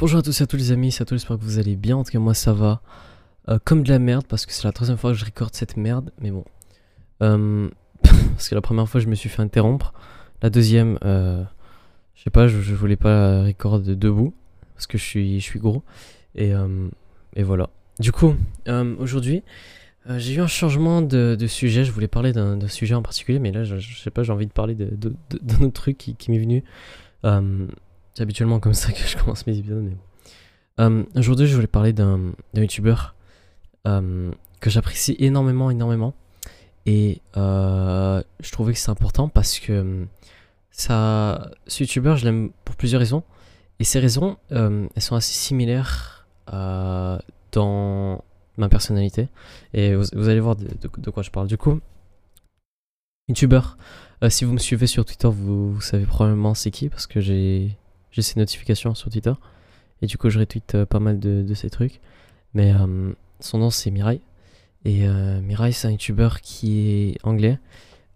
Bonjour à tous et à tous les amis, c'est à tous, j'espère que vous allez bien. En tout cas, moi ça va euh, comme de la merde parce que c'est la troisième fois que je recorde cette merde. Mais bon, Euh, parce que la première fois je me suis fait interrompre. La deuxième, euh, je sais pas, je, voulais pas record debout parce que je suis, gros. Et, voilà. Du coup, aujourd'hui, j'ai eu un changement de, sujet. Je voulais parler d'un sujet en particulier, mais là, je, je sais pas, j'ai envie de parler d'un autre truc qui m'est venu. C'est habituellement comme ça que je commence mes épisodes, mais bon. Euh, Aujourd'hui, je voulais parler d'un youtubeur euh, que j'apprécie énormément, énormément. Et euh, je trouvais que c'est important parce que ça, ce youtubeur, je l'aime pour plusieurs raisons. Et ces raisons, elles sont assez similaires dans ma personnalité. Et vous, allez voir de, quoi je parle. Du coup, youtubeur, si vous me suivez sur Twitter, vous savez probablement c'est qui parce que j'ai j'ai ces notifications sur Twitter. Et du coup, je retweet euh, pas mal de, ces trucs. Mais euh, son nom, c'est Mirai. Et euh, Mirai, c'est un youtubeur qui est anglais.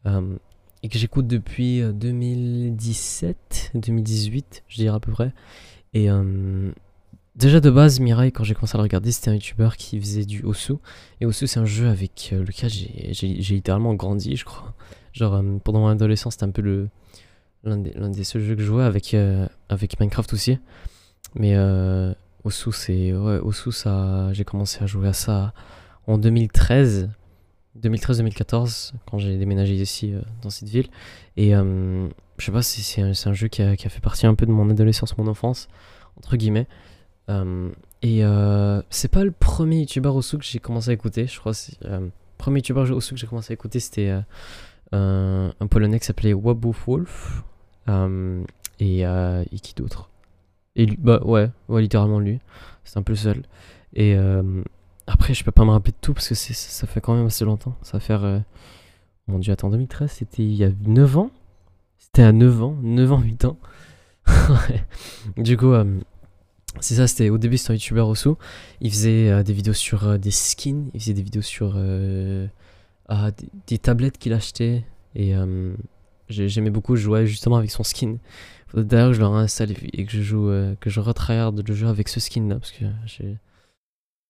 et que j'écoute depuis euh, 2017, 2018, je dirais à peu près. Et déjà de base, Mirai, quand j'ai commencé à le regarder, c'était un youtubeur qui faisait du Osu. Et Osu, c'est un jeu avec lequel j'ai- littéralement grandi, je crois. Genre, pendant mon adolescence, c'était un peu le l'un des, des seuls jeux que je jouais avec, euh, avec Minecraft aussi. Mais euh, Osu, c'est. Ça. J'ai commencé à jouer à ça en 2013. 2013-2014, quand j'ai déménagé ici, euh, dans cette ville. Et euh, je sais pas, c'est c'est un, jeu qui a, fait partie un peu de mon adolescence, mon enfance, entre guillemets. Et c'est pas le premier youtubeur Osu que j'ai commencé à écouter, je crois. Euh, premier youtubeur Osu que j'ai commencé à écouter, c'était un, polonais qui s'appelait Wabuf Wolf. Euh, et, euh, et qui d'autre? Bah ouais, ouais, littéralement lui. C'est un peu seul. Et euh, après, je peux pas me rappeler de tout parce que ça, fait quand même assez longtemps. Ça va faire. Mon dieu, attends, 2013, c'était il y a 9 ans? C'était à 9 ans 9 ans, 8 ans. Du coup, c'est ça, c'était au début, c'était un youtubeur Osu. Il faisait des vidéos sur des skins, il faisait des vidéos sur ah, des, des tablettes qu'il achetait. Et j'aimais beaucoup jouer justement avec son skin. D'ailleurs, je le réinstalle et que je joue, euh, que je retryhard le jeu avec ce skin là, parce que.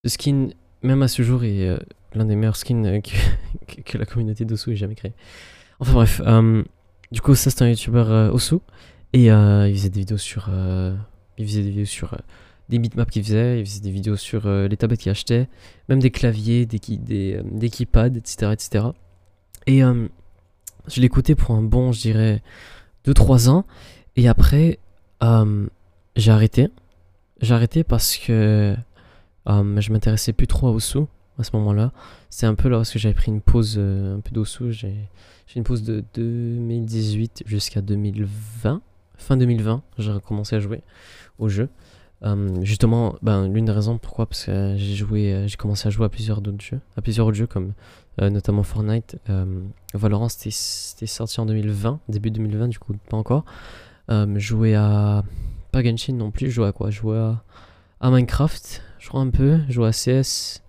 Ce skin, même à ce jour, est euh, l'un des meilleurs skins euh, que, que, la communauté d'Osu ait jamais créé. Enfin bref, euh, du coup, ça c'est un youtubeur Osu, et il faisait des vidéos sur. il faisait des vidéos sur des bitmaps qu'il faisait, il faisait des vidéos sur les tablettes qu'il achetait, même des claviers, des, des, des keypads, etc. etc. Et je l'écoutais pour un bon, je dirais, 2-3 ans. Et après, euh, j'ai arrêté. J'ai arrêté parce que euh, je m'intéressais plus trop à Osu à ce moment-là. C'est un peu lorsque j'avais pris une pause euh, un peu d'Osu. J'ai une pause de 2018 jusqu'à 2020. Fin 2020, j'ai recommencé à jouer au jeu. Euh, justement, ben, l'une des raisons pourquoi, parce que j'ai joué, j'ai commencé à jouer à plusieurs jeux, à plusieurs autres jeux comme euh, notamment Fortnite. Euh, Valorant, c'était sorti en 2020, début 2020, du coup, pas encore. Euh, jouais à. Pas Genshin non plus, jouais à quoi? Jouais à, à Minecraft, je crois un peu. Jouais à CS.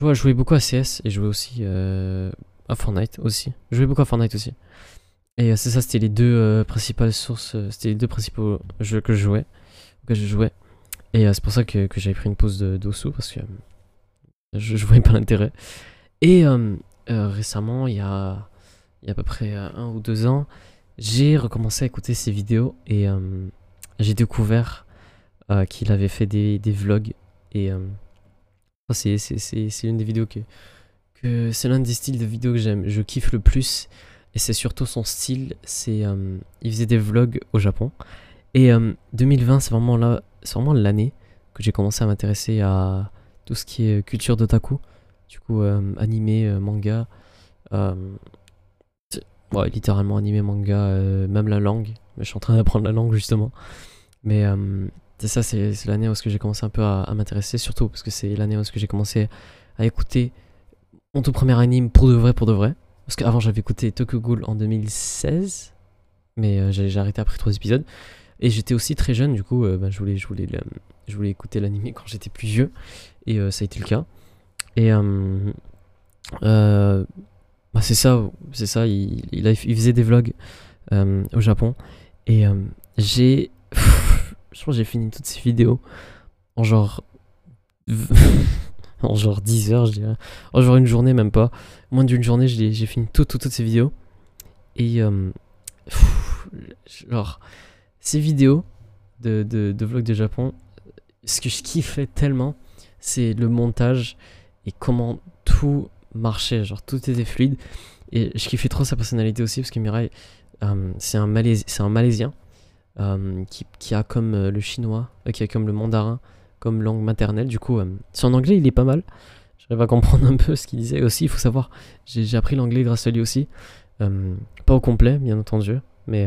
Je jouais, beaucoup à CS et jouais aussi à Fortnite aussi. Je jouais beaucoup à Fortnite aussi. Et c'est ça, c'était les deux principales sources, c'était les deux principaux jeux que je jouais. Que je jouais. Et c'est pour ça que, j'avais pris une pause de d'Osu parce que je, je voyais pas l'intérêt. Et euh, euh, récemment, il y a, il y a à peu près euh, un ou deux ans, j'ai recommencé à écouter ses vidéos et j'ai découvert qu'il avait fait des, vlogs. Et c'est, des vidéos que, que c'est l'un des styles de vidéos que j'aime. Je kiffe le plus. Et c'est surtout son style. C'est, il faisait des vlogs au Japon. Et euh, 2020, c'est vraiment, c'est vraiment l'année que j'ai commencé à m'intéresser à tout ce qui est culture d'otaku. Du coup, euh, animé, euh, manga. euh, ouais, littéralement animé, manga, même la langue. Mais je suis en train d'apprendre la langue justement. Mais c'est ça, c'est l'année où est-ce que j'ai commencé un peu à, m'intéresser, surtout parce que c'est l'année où est-ce que j'ai commencé à écouter mon tout premier anime pour de vrai, pour de vrai. Parce qu'avant j'avais écouté Tokyo Ghoul en 2016, mais euh, j'ai arrêté après trois épisodes. Et j'étais aussi très jeune, du coup, bah, je, voulais, je, voulais, je voulais écouter l'anime quand j'étais plus vieux, et ça a été le cas. Et euh, euh, bah, c'est ça, c'est ça, il, il, faisait des vlogs euh, au Japon, et j'ai. je que j'ai fini toutes ces vidéos en genre. en genre 10 heures, je dirais. En genre une journée, même pas. Moins d'une journée, j'ai fini toutes, toutes, ces vidéos. Et. Genre. Ces vidéos de, de, de vlogs de Japon, ce que je kiffais tellement, c'est le montage et comment tout marchait. Genre, tout était fluide. Et je kiffais trop sa personnalité aussi parce que Mirai, euh, c'est un, Malaisien euh, qui, a comme euh, le chinois, qui a comme le mandarin comme langue maternelle. Du coup, son anglais, il est pas mal. J'arrive à comprendre un peu ce qu'il disait aussi. Il faut savoir, j'ai appris l'anglais grâce à lui aussi. pas au complet, bien entendu, mais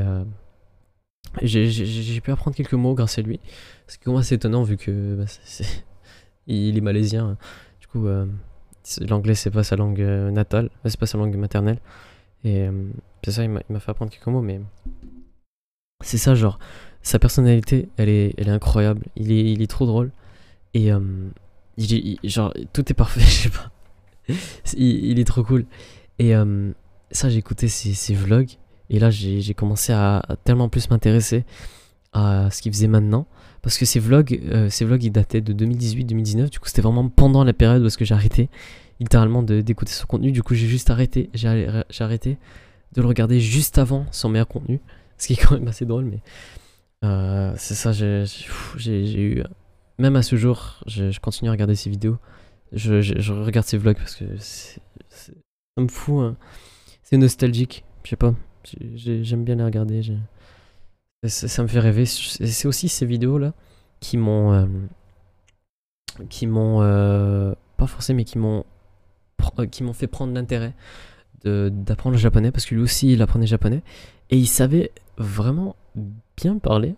j'ai pu apprendre quelques mots grâce à lui. Ce qui est assez étonnant vu que bah, il est malaisien. Du coup, l'anglais c'est pas sa langue euh, natale, c'est pas sa langue maternelle. Et euh, c'est ça, il m'a fait apprendre quelques mots, mais c'est ça, genre, sa personnalité, elle est, elle est incroyable. Il est, il est trop drôle. Et euh, genre, tout est parfait, je sais pas. il, est trop cool. Et ça, j'ai écouté ses, vlogs. Et là, j'ai commencé à, tellement plus m'intéresser à ce qu'il faisait maintenant. Parce que ces vlogs, euh, ces vlogs ils dataient de 2018-2019. Du coup, c'était vraiment pendant la période où j'ai arrêté littéralement d'écouter son contenu. Du coup, j'ai juste arrêté. J'ai arrêté de le regarder juste avant son meilleur contenu. Ce qui est quand même assez drôle, mais euh, c'est ça. J'ai eu. Même à ce jour, je, continue à regarder ses vidéos. Je, regarde ses vlogs parce que ça me fout. Hein. C'est nostalgique. Je sais pas. J'aime bien les regarder. Ça, me fait rêver. C'est aussi ces vidéos-là qui m'ont. Euh, qui m'ont. Euh, pas forcé, mais qui m'ont. Euh, qui m'ont fait prendre l'intérêt d'apprendre le japonais parce que lui aussi il apprenait japonais et il savait vraiment bien parler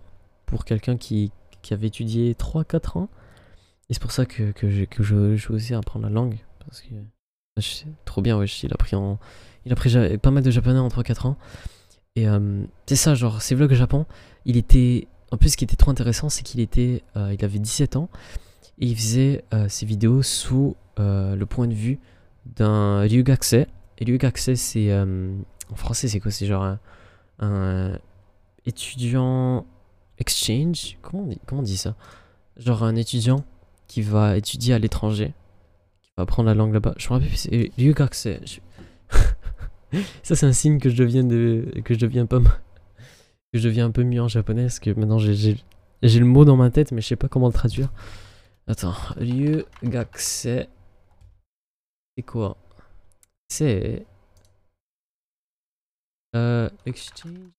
pour quelqu'un qui, qui, avait étudié 3-4 ans. Et c'est pour ça que, que, je, que apprendre la langue parce que trop bien, wesh. Il a pris, en, il a pris pas mal de japonais en 3-4 ans. Et euh, c'est ça, genre, ces vlogs Japon, il était. En plus, ce qui était trop intéressant, c'est qu'il était. Euh, il avait 17 ans et il faisait euh, ses vidéos sous le point de vue d'un Ryugakse. Et Ryugakse, c'est. en français, c'est quoi? C'est genre un, étudiant exchange? Comment on, dit, comment on dit ça? Genre un étudiant qui va étudier à l'étranger, qui va apprendre la langue là-bas. Je me rappelle plus, c'est Ryugakse. ça c'est un signe que je deviens de que je deviens pas que je deviens un peu mieux en japonais parce que maintenant j'ai le mot dans ma tête mais je sais pas comment le traduire. Attends, lieu gakse c'est quoi? C'est euh exchange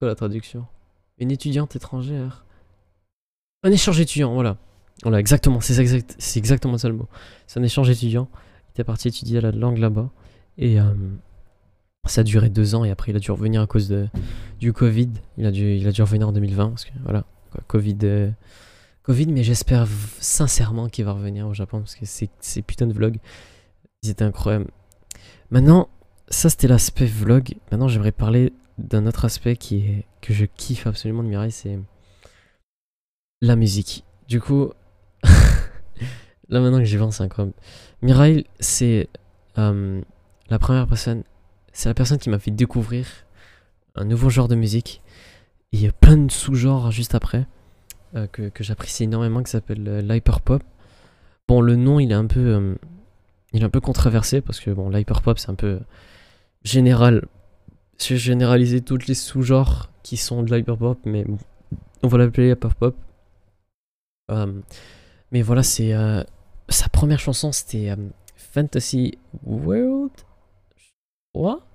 quoi la traduction? Une étudiante étrangère. Un échange étudiant, voilà. Voilà, exactement, c'est exact, exactement ça le mot. C'est un échange étudiant. Il était parti étudier la langue là-bas. Et euh, ça a duré deux ans et après il a dû revenir à cause de, du Covid. Il a, dû, il a dû revenir en 2020 parce que voilà, Covid. Euh, Covid, mais j'espère sincèrement qu'il va revenir au Japon parce que ces putains de vlogs, ils étaient incroyables. Maintenant, ça c'était l'aspect vlog. Maintenant, j'aimerais parler d'un autre aspect qui est que je kiffe absolument de Mirai, c'est la musique. Du coup, Là maintenant que j'y pense, c'est incroyable. C'est euh, la première personne, c'est la personne qui m'a fait découvrir un nouveau genre de musique. Il y a plein de sous-genres juste après euh, que, que j'apprécie énormément qui s'appelle euh, l'hyperpop. Bon, le nom il est un peu, il est un peu controversé parce que bon, l'hyperpop c'est un peu général. J'ai généralisé tous les sous-genres qui sont de l'hyperpop, mais on va l'appeler hyperpop. Mais voilà, c'est euh, sa première chanson, c'était euh, Fantasy World, quoi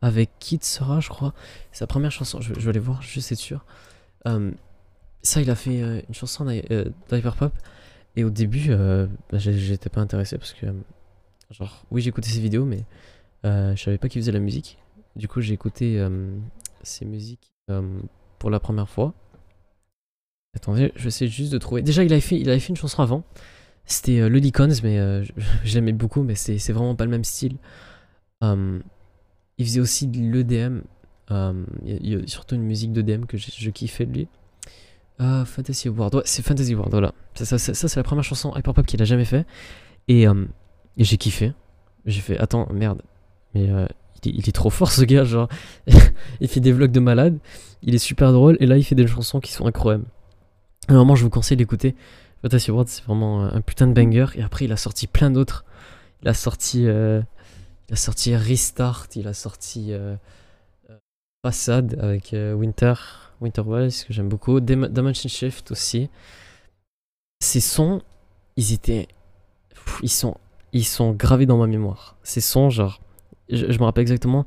avec Kid Sora, je crois. Sa première chanson, je, vais aller voir, je sais sûr. Euh, ça, il a fait une chanson d'Hyperpop. Et au début, bah, j'étais pas intéressé parce que, genre, oui, j'écoutais ses vidéos, mais je savais pas qu'il faisait la musique. Du coup, j'ai écouté ses musiques pour la première fois. Attendez, je sais juste de trouver. Déjà, il avait fait, il avait fait une chanson avant. C'était euh, le mais euh, j'aimais beaucoup, mais c'est vraiment pas le même style. Um, il faisait aussi de l'EDM. Um, surtout une musique d'EDM que je, je kiffais de lui. Uh, Fantasy World, ouais, c'est Fantasy World, voilà. Ça, c'est la première chanson hyperpop qu'il a jamais fait. Et, um, et j'ai kiffé. J'ai fait, attends, merde. Mais euh, il est, trop fort ce gars, genre. il fait des vlogs de malade, il est super drôle, et là il fait des chansons qui sont incroyables. Normalement, je vous conseille d'écouter. Fantasy World, c'est vraiment un putain de banger, et après il a sorti plein d'autres. Il a sorti. Euh, il a sorti Restart, il a sorti. Euh, Facade avec Winter. Winter que j'aime beaucoup. Dimension Shift aussi. Ces sons, ils étaient. Ils sont, ils sont gravés dans ma mémoire. Ces sons, genre. Je, me rappelle exactement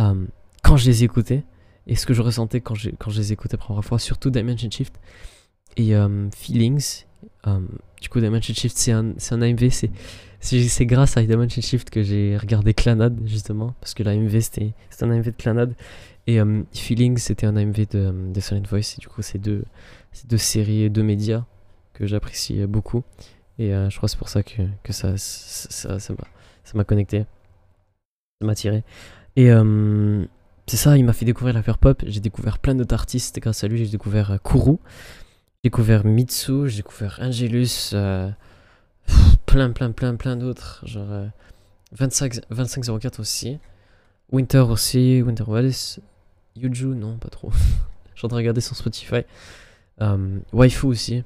euh, quand je les écoutais et ce que je ressentais quand, quand je les écoutais la première fois, surtout Dimension Shift et euh, Feelings. Euh, du coup, Dimension Shift, c'est un, un AMV. C'est grâce à Dimension Shift que j'ai regardé Clanad, justement, parce que l'AMV, c'était un AMV de Clanad. Et Feelings, c'était un AMV de, de Silent Voice. Et du coup, c'est deux, deux séries deux médias que j'apprécie beaucoup. Et euh, je crois que c'est pour ça que, que ça, ça, ça m'a connecté. Ça m'a tiré. Et euh, c'est ça, il m'a fait découvrir la pop. J'ai découvert plein d'autres artistes grâce à lui. J'ai découvert euh, Kuru, j'ai découvert Mitsu, j'ai découvert Angelus, plein, plein, plein, plein d'autres. Genre 25, 2504 aussi. Winter aussi, Winter Wallace. Yuju, non, pas trop. Je regarder sur Spotify. Waifu aussi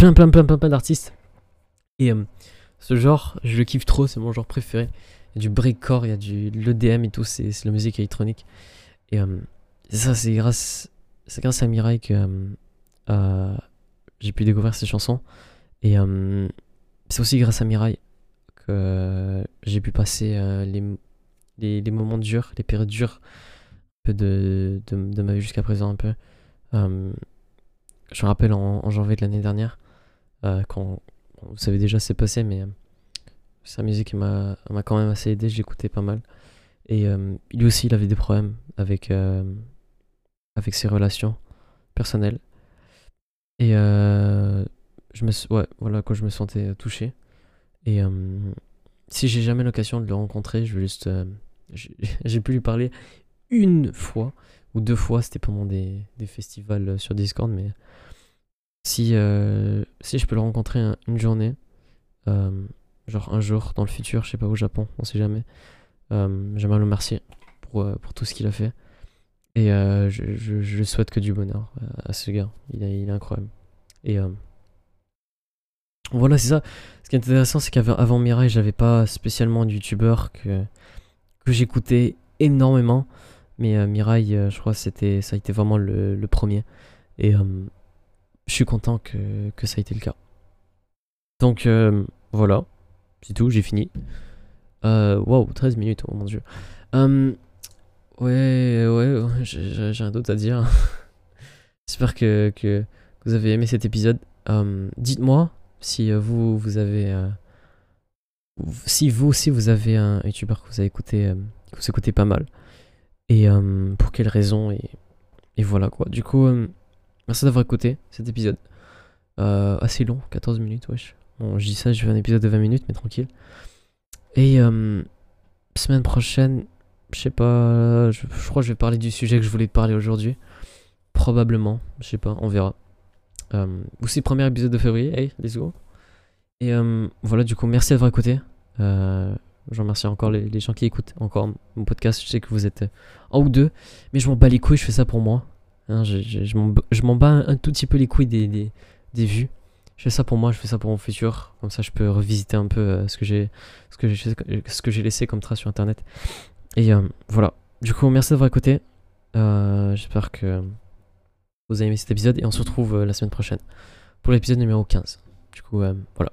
plein, plein, plein, plein, plein d'artistes. Et euh, ce genre, je le kiffe trop, c'est mon genre préféré. Il y a du breakcore, il y a du l'EDM et tout, c'est la musique électronique. Et euh, ça, c'est grâce, grâce à Mirai que euh, j'ai pu découvrir ces chansons. Et c'est aussi grâce à Mirai que j'ai pu passer les, les, moments durs, les périodes dures de, de, ma vie jusqu'à présent un peu. je me rappelle en janvier de l'année dernière, euh, quand vous savez déjà c'est passé, mais euh, sa musique m'a quand même assez aidé, j'écoutais pas mal. Et euh, lui aussi, il avait des problèmes avec, avec ses relations personnelles. Et je me, ouais, voilà, quand je me sentais touché. Et si j'ai jamais l'occasion de le rencontrer, je vais juste. j'ai pu lui parler une fois ou deux fois, c'était pendant des, festivals sur Discord, mais si, euh, si je peux le rencontrer une journée, euh, genre un jour dans le futur, je sais pas, au Japon, on sait jamais, euh, j'aimerais le remercier pour, pour tout ce qu'il a fait. Et je, je, je, souhaite que du bonheur à ce gars. Il est, incroyable. Et voilà, c'est ça. Ce qui est intéressant, c'est qu'avant Mirai, j'avais pas spécialement de youtubeur que, j'écoutais énormément. Mais Mirai, je crois, ça a été vraiment le, premier. Et je suis content que, ça ait été le cas. Donc euh, voilà, c'est tout, j'ai fini. Euh, wow, 13 minutes, oh mon dieu. Hum, ouais, ouais, j'ai rien d'autre à dire. J'espère que, que, vous avez aimé cet épisode. Hum, dites-moi si euh, vous, vous avez... si vous aussi vous avez un youtubeur que vous avez écouté, que vous écoutez pas mal. Et pour quelles raisons et, voilà quoi. Du coup... Merci d'avoir écouté cet épisode. Euh, assez long, 14 minutes, wesh. Bon, je dis ça, je fais un épisode de 20 minutes, mais tranquille. Et euh, semaine prochaine, je sais pas, je, crois que je vais parler du sujet que je voulais parler aujourd'hui. Probablement, je sais pas, on verra. Euh, aussi, premier épisode de février, hey, let's go. Et euh, voilà, du coup, merci d'avoir écouté. je remercie encore les, gens qui écoutent encore mon podcast. Je sais que vous êtes un ou deux, mais je m'en bats les couilles, je fais ça pour moi. Hein, je, m'en bats un, tout petit peu les couilles des, des, vues. Je fais ça pour moi, je fais ça pour mon futur. Comme ça, je peux revisiter un peu euh, ce que j'ai ce que j'ai laissé comme trace sur internet. Et euh, voilà. Du coup, merci d'avoir écouté. Euh, j'espère que vous avez aimé cet épisode et on se retrouve la semaine prochaine pour l'épisode numéro 15. Du coup, voilà.